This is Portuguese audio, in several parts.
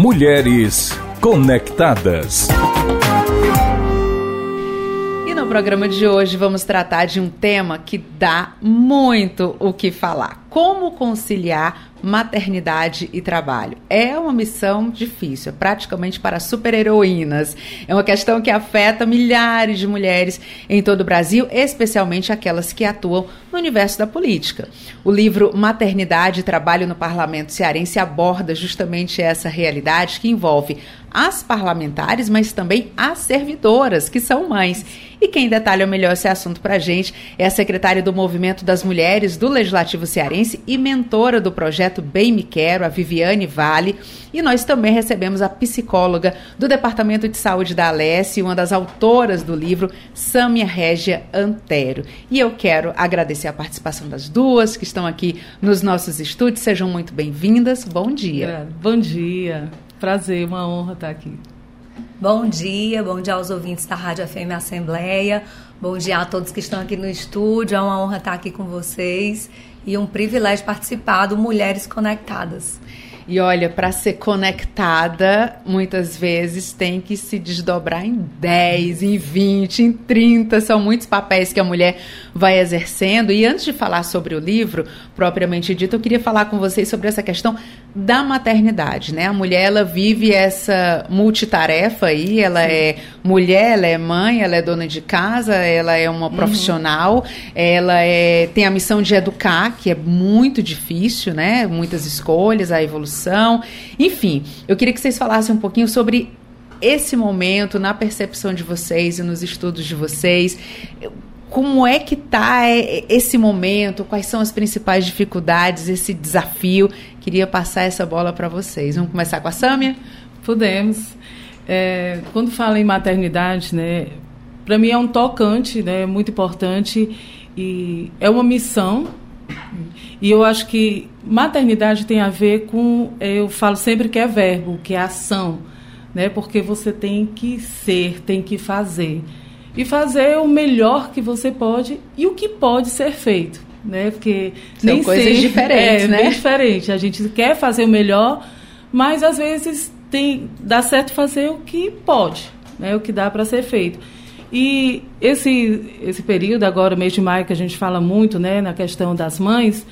Mulheres Conectadas. E no programa de hoje vamos tratar de um tema que dá muito o que falar: como conciliar maternidade e trabalho. É uma missão difícil, é praticamente para super-heroínas. É uma questão que afeta milhares de mulheres em todo o Brasil, especialmente aquelas que atuam no universo da política. O livro Maternidade e Trabalho no Parlamento Cearense aborda justamente essa realidade que envolve as parlamentares, mas também as servidoras, que são mães. E quem detalha melhor esse assunto para gente é a secretária do Movimento das Mulheres do Legislativo Cearense e mentora do projeto Bem Me Quero, a Viviane Vale. E nós também recebemos a psicóloga do Departamento de Saúde da Alesse, uma das autoras do livro, Sâmia Régia Antero. E eu quero agradecer a participação das duas que estão aqui nos nossos estúdios. Sejam muito bem-vindas. Bom dia. É, bom dia. Prazer, uma honra estar aqui. Bom dia, bom dia aos ouvintes da Rádio FM Assembleia. Bom dia a todos que estão aqui no estúdio. É uma honra estar aqui com vocês e um privilégio participar do Mulheres Conectadas. E olha, para ser conectada, muitas vezes tem que se desdobrar em 10, em 20, em 30. São muitos papéis que a mulher vai exercendo. E antes de falar sobre o livro, propriamente dito, eu queria falar com vocês sobre essa questão da maternidade, né? A mulher, ela vive essa multitarefa aí, ela Sim. é mulher, ela é mãe, ela é dona de casa, ela é uma uhum. profissional, ela é, tem a missão de educar, que é muito difícil, né? Muitas escolhas, a evolução. Enfim, eu queria que vocês falassem um pouquinho sobre esse momento na percepção de vocês e nos estudos de vocês como é que está é, esse momento? Quais são as principais dificuldades, esse desafio? Queria passar essa bola para vocês. Vamos começar com a Sâmia? Podemos. É, quando fala em maternidade, né, para mim é um tocante, né, muito importante e é uma missão. E eu acho que maternidade tem a ver com, eu falo sempre que é verbo, que é ação, né, porque você tem que ser, tem que fazer e fazer o melhor que você pode e o que pode ser feito, né? Porque São nem coisas sempre, diferentes, é, né? Bem diferente. A gente quer fazer o melhor, mas às vezes tem dá certo fazer o que pode, né? O que dá para ser feito. E esse esse período agora, mês de maio, que a gente fala muito, né, na questão das mães,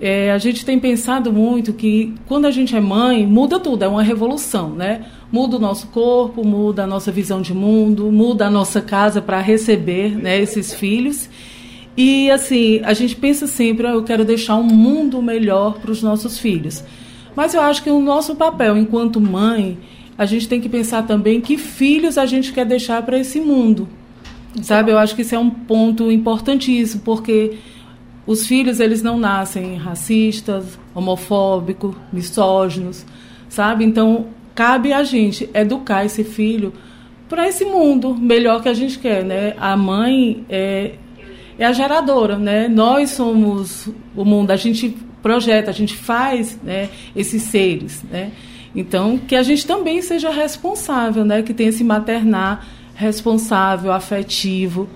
é, a gente tem pensado muito que quando a gente é mãe, muda tudo, é uma revolução, né? muda o nosso corpo, muda a nossa visão de mundo, muda a nossa casa para receber né, esses filhos. E assim, a gente pensa sempre, oh, eu quero deixar um mundo melhor para os nossos filhos. Mas eu acho que o nosso papel enquanto mãe, a gente tem que pensar também que filhos a gente quer deixar para esse mundo. Sabe? Eu acho que isso é um ponto importantíssimo, porque os filhos eles não nascem racistas, homofóbicos, misóginos, sabe? Então cabe a gente educar esse filho para esse mundo melhor que a gente quer, né? A mãe é, é a geradora, né? Nós somos o mundo, a gente projeta, a gente faz né, esses seres, né? Então, que a gente também seja responsável, né? Que tenha esse maternar responsável, afetivo,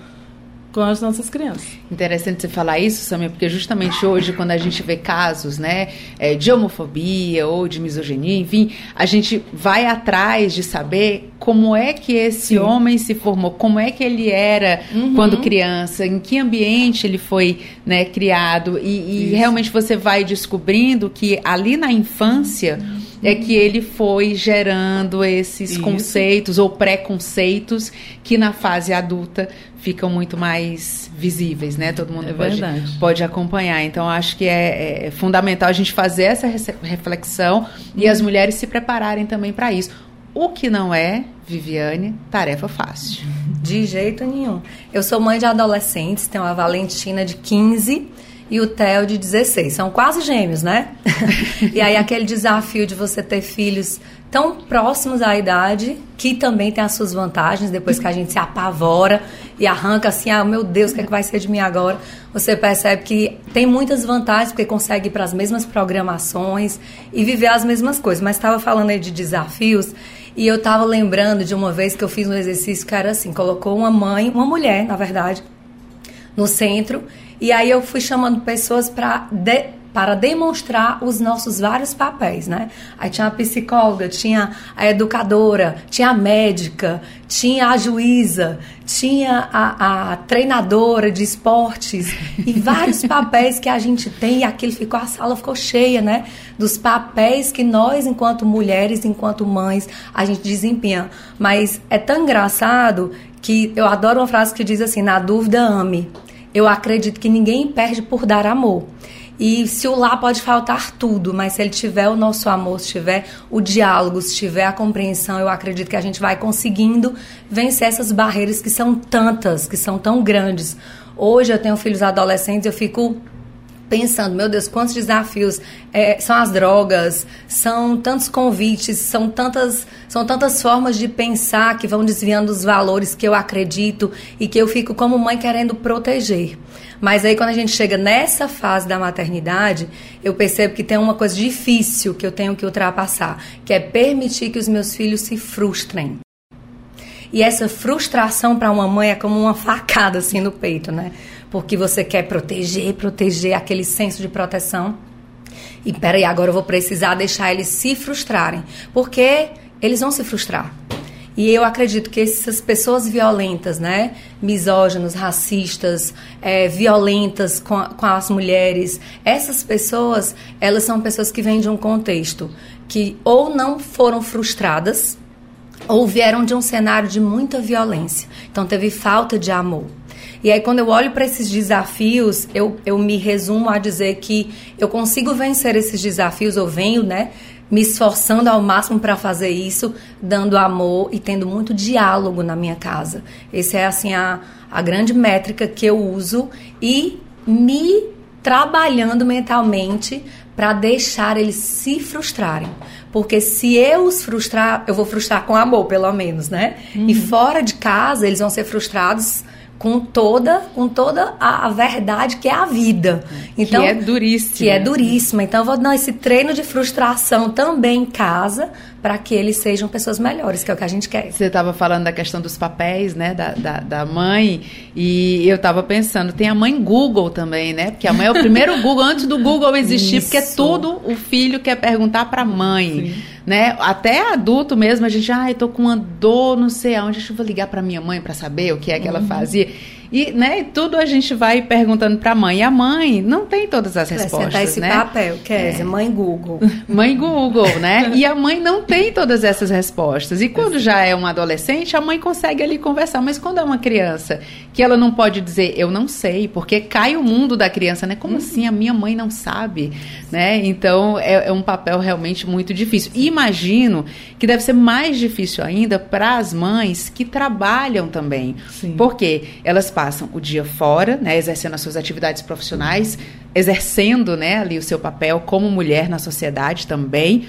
com as nossas crianças. Interessante você falar isso, Samia, porque justamente hoje, quando a gente vê casos né, é, de homofobia ou de misoginia, enfim, a gente vai atrás de saber como é que esse Sim. homem se formou, como é que ele era uhum. quando criança, em que ambiente ele foi né, criado, e, e realmente você vai descobrindo que ali na infância. Uhum é que ele foi gerando esses Isso. conceitos ou preconceitos que na fase adulta ficam muito mais visíveis, né? Todo mundo é pode, pode acompanhar. Então, acho que é, é, fundamental a gente fazer essa reflexão e as mulheres se prepararem também para isso. O que não é, Viviane, tarefa fácil. De jeito nenhum. Eu sou mãe de adolescentes, tenho a Valentina de 15 e o Theo de 16. São quase gêmeos, né? e aí aquele desafio de você ter filhos tão próximos à idade, que também tem as suas vantagens, depois que a gente se apavora e arranca assim, ah, meu Deus, o que, é que vai ser de mim agora? Você percebe que tem muitas vantagens, porque consegue ir para as mesmas programações e viver as mesmas coisas. Mas estava falando aí de desafios, e eu estava lembrando de uma vez que eu fiz um exercício que era assim, colocou uma mãe, uma mulher, na verdade, no centro, e aí eu fui chamando pessoas para para demonstrar os nossos vários papéis, né? Aí tinha a psicóloga, tinha a educadora, tinha a médica, tinha a juíza, tinha a, a treinadora de esportes e vários papéis que a gente tem e aquilo ficou, a sala ficou cheia, né? Dos papéis que nós, enquanto mulheres, enquanto mães, a gente desempenha. Mas é tão engraçado que eu adoro uma frase que diz assim, na dúvida ame. Eu acredito que ninguém perde por dar amor. E se o lá pode faltar tudo, mas se ele tiver o nosso amor, se tiver o diálogo, se tiver a compreensão, eu acredito que a gente vai conseguindo vencer essas barreiras que são tantas, que são tão grandes. Hoje eu tenho filhos adolescentes, eu fico pensando, meu Deus, quantos desafios é, são as drogas, são tantos convites, são tantas, são tantas formas de pensar que vão desviando os valores que eu acredito e que eu fico como mãe querendo proteger. Mas aí quando a gente chega nessa fase da maternidade, eu percebo que tem uma coisa difícil que eu tenho que ultrapassar, que é permitir que os meus filhos se frustrem. E essa frustração para uma mãe é como uma facada assim no peito, né? Porque você quer proteger, proteger aquele senso de proteção. E peraí, agora eu vou precisar deixar eles se frustrarem. Porque eles vão se frustrar. E eu acredito que essas pessoas violentas, né, misóginos, racistas, é, violentas com, com as mulheres, essas pessoas, elas são pessoas que vêm de um contexto que ou não foram frustradas, ou vieram de um cenário de muita violência. Então teve falta de amor. E aí, quando eu olho para esses desafios, eu, eu me resumo a dizer que eu consigo vencer esses desafios, eu venho, né, me esforçando ao máximo para fazer isso, dando amor e tendo muito diálogo na minha casa. Essa é assim a, a grande métrica que eu uso e me trabalhando mentalmente para deixar eles se frustrarem. Porque se eu os frustrar, eu vou frustrar com amor, pelo menos, né? Uhum. E fora de casa, eles vão ser frustrados com toda com toda a, a, verdade que é a vida. Então, que é duríssima. Que é duríssima. Então eu vou dar esse treino de frustração também em casa para que eles sejam pessoas melhores, que é o que a gente quer. Você estava falando da questão dos papéis, né, da, da, da mãe, e eu estava pensando, tem a mãe Google também, né? Porque a mãe é o primeiro Google antes do Google existir, Isso. porque é tudo o filho quer perguntar para a mãe. Sim né? Até adulto mesmo, a gente, ai, ah, tô com uma dor, não sei aonde, deixa eu ligar para minha mãe para saber o que é que uhum. ela fazia. E, né, tudo a gente vai perguntando para a mãe. E a mãe não tem todas as respostas, esse né? papel, Kézia, é. mãe Google. Mãe Google, né? E a mãe não tem todas essas respostas. E quando já é um adolescente, a mãe consegue ali conversar. Mas quando é uma criança que ela não pode dizer eu não sei, porque cai o mundo da criança, né? Como uhum. assim a minha mãe não sabe, né? Então é, é um papel realmente muito difícil. E imagino que deve ser mais difícil ainda para as mães que trabalham também, Sim. porque elas passam o dia fora, né? Exercendo as suas atividades profissionais, exercendo, né? Ali o seu papel como mulher na sociedade também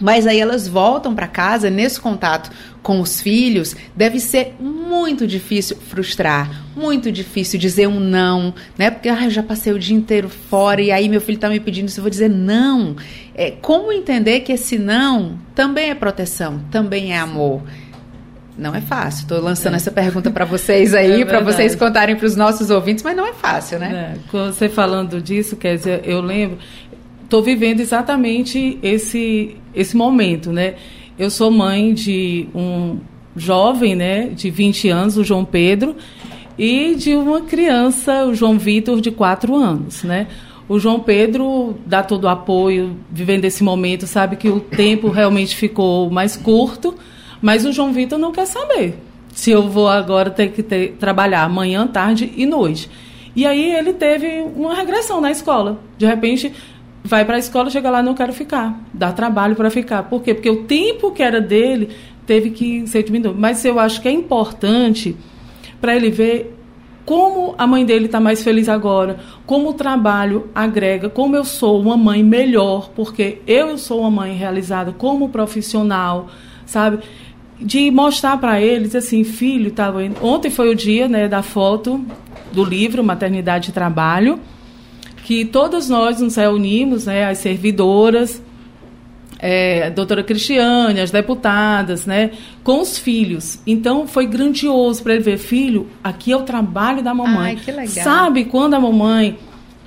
mas aí elas voltam para casa nesse contato com os filhos, deve ser muito difícil frustrar, muito difícil dizer um não, né? Porque ah, eu já passei o dia inteiro fora e aí meu filho está me pedindo se eu vou dizer não. É, como entender que esse não também é proteção, também é amor? Não é fácil. Estou lançando é. essa pergunta para vocês aí, é para vocês contarem para os nossos ouvintes, mas não é fácil, né? É. Você falando disso, quer dizer, eu lembro, estou vivendo exatamente esse esse momento, né? Eu sou mãe de um jovem, né, de 20 anos, o João Pedro, e de uma criança, o João Vitor, de 4 anos, né? O João Pedro dá todo o apoio, vivendo esse momento, sabe que o tempo realmente ficou mais curto, mas o João Vitor não quer saber se eu vou agora ter que ter, trabalhar manhã, tarde e noite. E aí ele teve uma regressão na escola. De repente, vai para a escola, chega lá, não quero ficar. Dá trabalho para ficar. Por quê? Porque o tempo que era dele teve que ser diminuído. Mas eu acho que é importante para ele ver como a mãe dele está mais feliz agora, como o trabalho agrega, como eu sou uma mãe melhor, porque eu sou uma mãe realizada como profissional, sabe? De mostrar para eles assim, filho, tava ontem foi o dia, né, da foto do livro Maternidade e Trabalho que todas nós nos reunimos, né, as servidoras, é, a doutora Cristiane, as deputadas, né, com os filhos. Então foi grandioso para ele ver, filho, aqui é o trabalho da mamãe. Ai, que legal. Sabe quando a mamãe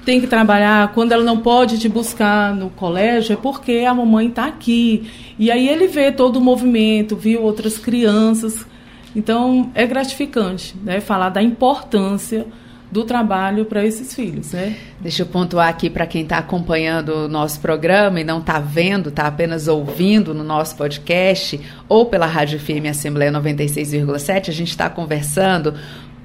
tem que trabalhar, quando ela não pode te buscar no colégio, é porque a mamãe está aqui. E aí ele vê todo o movimento, viu outras crianças. Então é gratificante, né? Falar da importância do trabalho para esses filhos, né? Deixa eu pontuar aqui para quem está acompanhando o nosso programa e não está vendo, está apenas ouvindo no nosso podcast ou pela Rádio FM Assembleia 96,7, a gente está conversando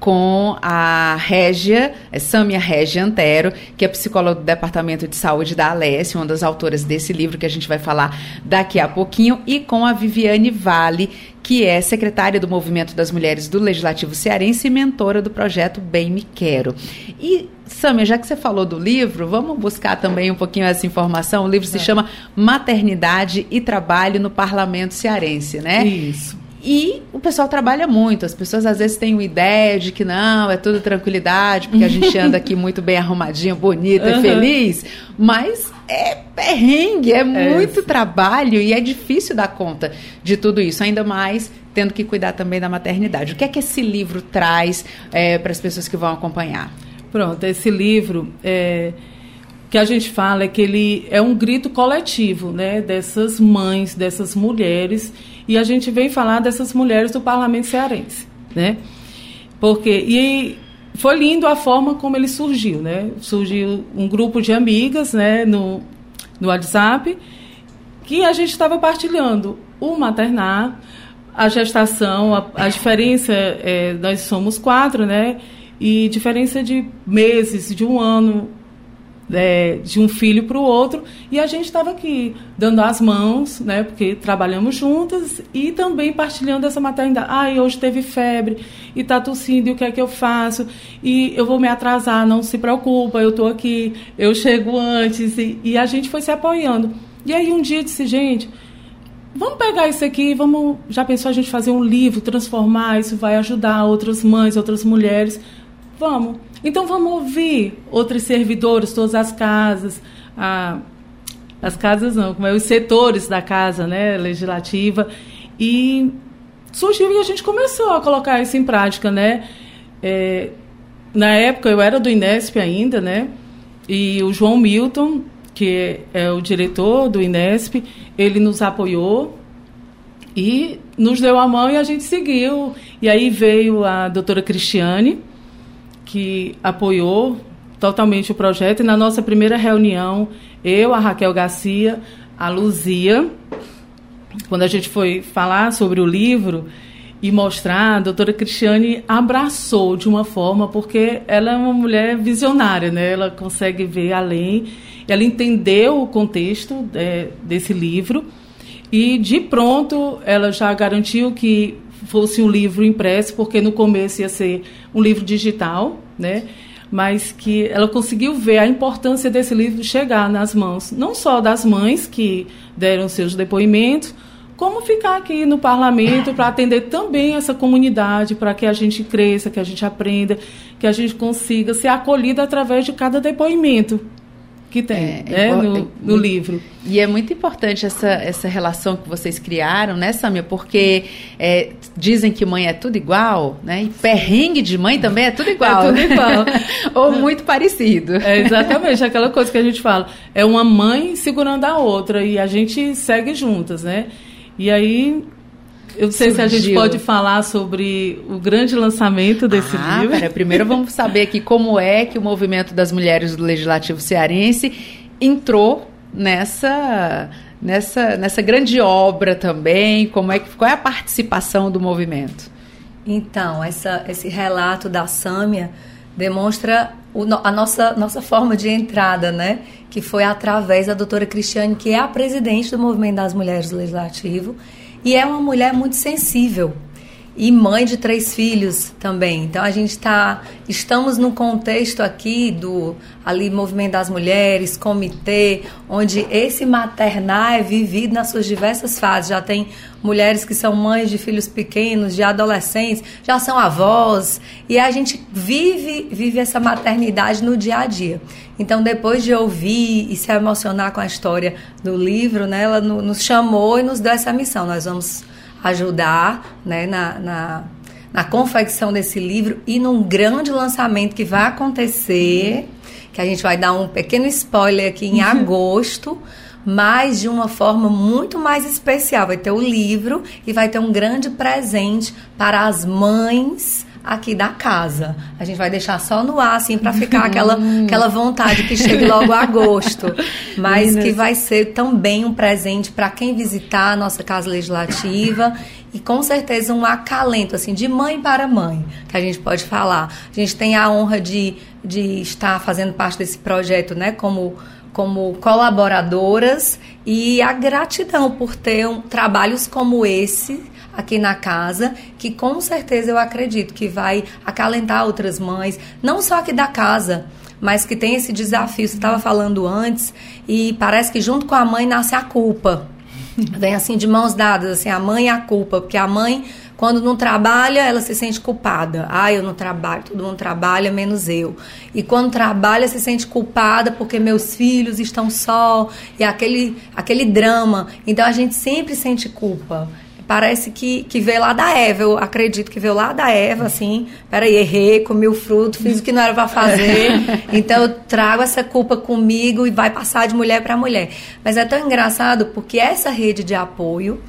com a Régia, é Sâmia Régia Antero, que é psicóloga do Departamento de Saúde da Alessia, uma das autoras desse livro que a gente vai falar daqui a pouquinho, e com a Viviane Vale, que é secretária do Movimento das Mulheres do Legislativo Cearense e mentora do projeto Bem Me Quero. E, Sâmia, já que você falou do livro, vamos buscar também um pouquinho essa informação. O livro se é. chama Maternidade e Trabalho no Parlamento Cearense, né? Isso. E o pessoal trabalha muito. As pessoas às vezes têm uma ideia de que não, é tudo tranquilidade, porque a gente anda aqui muito bem arrumadinha, bonita uhum. e feliz. Mas é perrengue, é, é muito é trabalho e é difícil dar conta de tudo isso, ainda mais tendo que cuidar também da maternidade. O que é que esse livro traz é, para as pessoas que vão acompanhar? Pronto, esse livro é, que a gente fala é que ele é um grito coletivo, né, dessas mães, dessas mulheres e a gente vem falar dessas mulheres do parlamento cearense, né? Porque e foi lindo a forma como ele surgiu, né? Surgiu um grupo de amigas, né, no no WhatsApp, que a gente estava partilhando o maternar, a gestação, a, a diferença, é, nós somos quatro, né? E diferença de meses, de um ano é, de um filho para o outro e a gente estava aqui dando as mãos, né, porque trabalhamos juntas e também partilhando essa maternidade. Ai, hoje teve febre e está tossindo, e o que é que eu faço? E eu vou me atrasar, não se preocupa, eu estou aqui, eu chego antes e, e a gente foi se apoiando. E aí um dia disse, gente, vamos pegar isso aqui, vamos, já pensou a gente fazer um livro, transformar, isso vai ajudar outras mães, outras mulheres. Vamos. Então vamos ouvir outros servidores, todas as casas, a, as casas não, como é os setores da casa, né, legislativa e surgiu e a gente começou a colocar isso em prática, né? É, na época eu era do Inesp ainda, né? E o João Milton, que é o diretor do Inesp, ele nos apoiou e nos deu a mão e a gente seguiu. E aí veio a doutora Cristiane, que apoiou totalmente o projeto. E na nossa primeira reunião, eu, a Raquel Garcia, a Luzia, quando a gente foi falar sobre o livro e mostrar, a doutora Cristiane abraçou de uma forma, porque ela é uma mulher visionária, né? ela consegue ver além, ela entendeu o contexto é, desse livro e de pronto ela já garantiu que fosse um livro impresso, porque no começo ia ser um livro digital, né? Mas que ela conseguiu ver a importância desse livro chegar nas mãos, não só das mães que deram seus depoimentos, como ficar aqui no parlamento para atender também essa comunidade, para que a gente cresça, que a gente aprenda, que a gente consiga ser acolhida através de cada depoimento que tem é, né, no, no, livro. E é muito importante essa, essa relação que vocês criaram, né, Samia? Porque é, dizem que mãe é tudo igual, né? E perrengue de mãe também é tudo igual. É tudo igual. Ou muito parecido. É exatamente aquela coisa que a gente fala. É uma mãe segurando a outra e a gente segue juntas, né? E aí eu não sei Surgiu. se a gente pode falar sobre o grande lançamento desse ah, livro. Pera, primeiro vamos saber aqui como é que o movimento das mulheres do Legislativo Cearense entrou nessa nessa nessa grande obra também. Como é que qual é a participação do movimento? Então, essa, esse relato da Sâmia demonstra o, a nossa, nossa forma de entrada, né? Que foi através da doutora Cristiane, que é a presidente do Movimento das Mulheres do Legislativo e é uma mulher muito sensível e mãe de três filhos também. Então a gente está estamos no contexto aqui do ali movimento das mulheres, comitê, onde esse maternar é vivido nas suas diversas fases. Já tem mulheres que são mães de filhos pequenos, de adolescentes, já são avós, e a gente vive vive essa maternidade no dia a dia. Então depois de ouvir e se emocionar com a história do livro, né, ela nos chamou e nos deu essa missão. Nós vamos ajudar né, na, na, na confecção desse livro e num grande lançamento que vai acontecer que a gente vai dar um pequeno spoiler aqui em agosto mas de uma forma muito mais especial. Vai ter o livro e vai ter um grande presente para as mães aqui da casa. A gente vai deixar só no ar, assim, para ficar aquela, aquela vontade que chegue logo agosto. Mas que vai ser também um presente para quem visitar a nossa Casa Legislativa e com certeza um acalento, assim, de mãe para mãe, que a gente pode falar. A gente tem a honra de, de estar fazendo parte desse projeto, né, como como colaboradoras e a gratidão por ter um, trabalhos como esse aqui na casa, que com certeza eu acredito que vai acalentar outras mães, não só aqui da casa, mas que tem esse desafio. Você estava falando antes e parece que junto com a mãe nasce a culpa. Vem assim de mãos dadas, assim, a mãe e a culpa, porque a mãe quando não trabalha, ela se sente culpada. Ah, eu não trabalho, todo mundo trabalha, menos eu. E quando trabalha, se sente culpada porque meus filhos estão só. E aquele, aquele drama. Então a gente sempre sente culpa parece que, que veio lá da Eva. Eu acredito que veio lá da Eva, assim. Peraí, errei, comi o fruto, fiz o que não era para fazer. então eu trago essa culpa comigo e vai passar de mulher para mulher. Mas é tão engraçado porque essa rede de apoio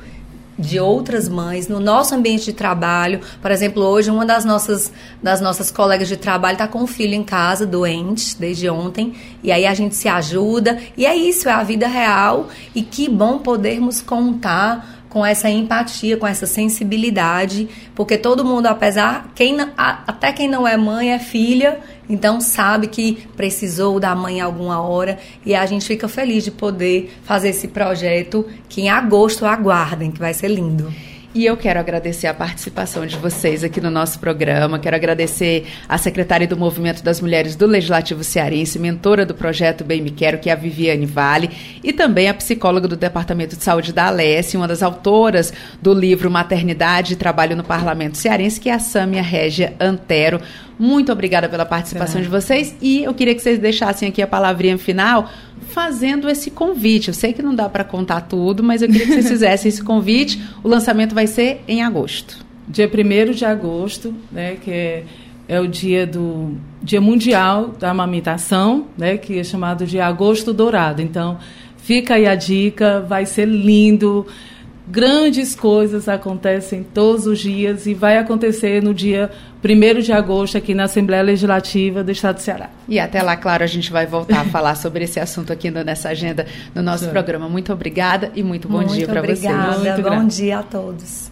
de outras mães no nosso ambiente de trabalho. Por exemplo, hoje uma das nossas das nossas colegas de trabalho está com um filho em casa doente desde ontem e aí a gente se ajuda e é isso, é a vida real e que bom podermos contar com essa empatia, com essa sensibilidade, porque todo mundo, apesar quem até quem não é mãe é filha então sabe que precisou da mãe alguma hora e a gente fica feliz de poder fazer esse projeto que em agosto aguardem, que vai ser lindo. E eu quero agradecer a participação de vocês aqui no nosso programa. Quero agradecer a secretária do Movimento das Mulheres do Legislativo Cearense, mentora do projeto Bem Me Quero, que é a Viviane Vale, e também a psicóloga do Departamento de Saúde da Alesse, uma das autoras do livro Maternidade e Trabalho no Parlamento Cearense, que é a Sâmia Régia Antero. Muito obrigada pela participação é. de vocês e eu queria que vocês deixassem aqui a palavrinha final fazendo esse convite. Eu sei que não dá para contar tudo, mas eu queria que vocês fizessem esse convite. O lançamento vai ser em agosto. Dia 1 de agosto, né, que é, é o dia do Dia Mundial da Amamentação, né, que é chamado de Agosto Dourado. Então, fica aí a dica, vai ser lindo. Grandes coisas acontecem todos os dias e vai acontecer no dia 1 de agosto aqui na Assembleia Legislativa do Estado do Ceará. E até lá, claro, a gente vai voltar a falar sobre esse assunto aqui nessa agenda no nosso Sim. programa. Muito obrigada e muito bom muito dia para vocês. Muito obrigada. Bom dia a todos.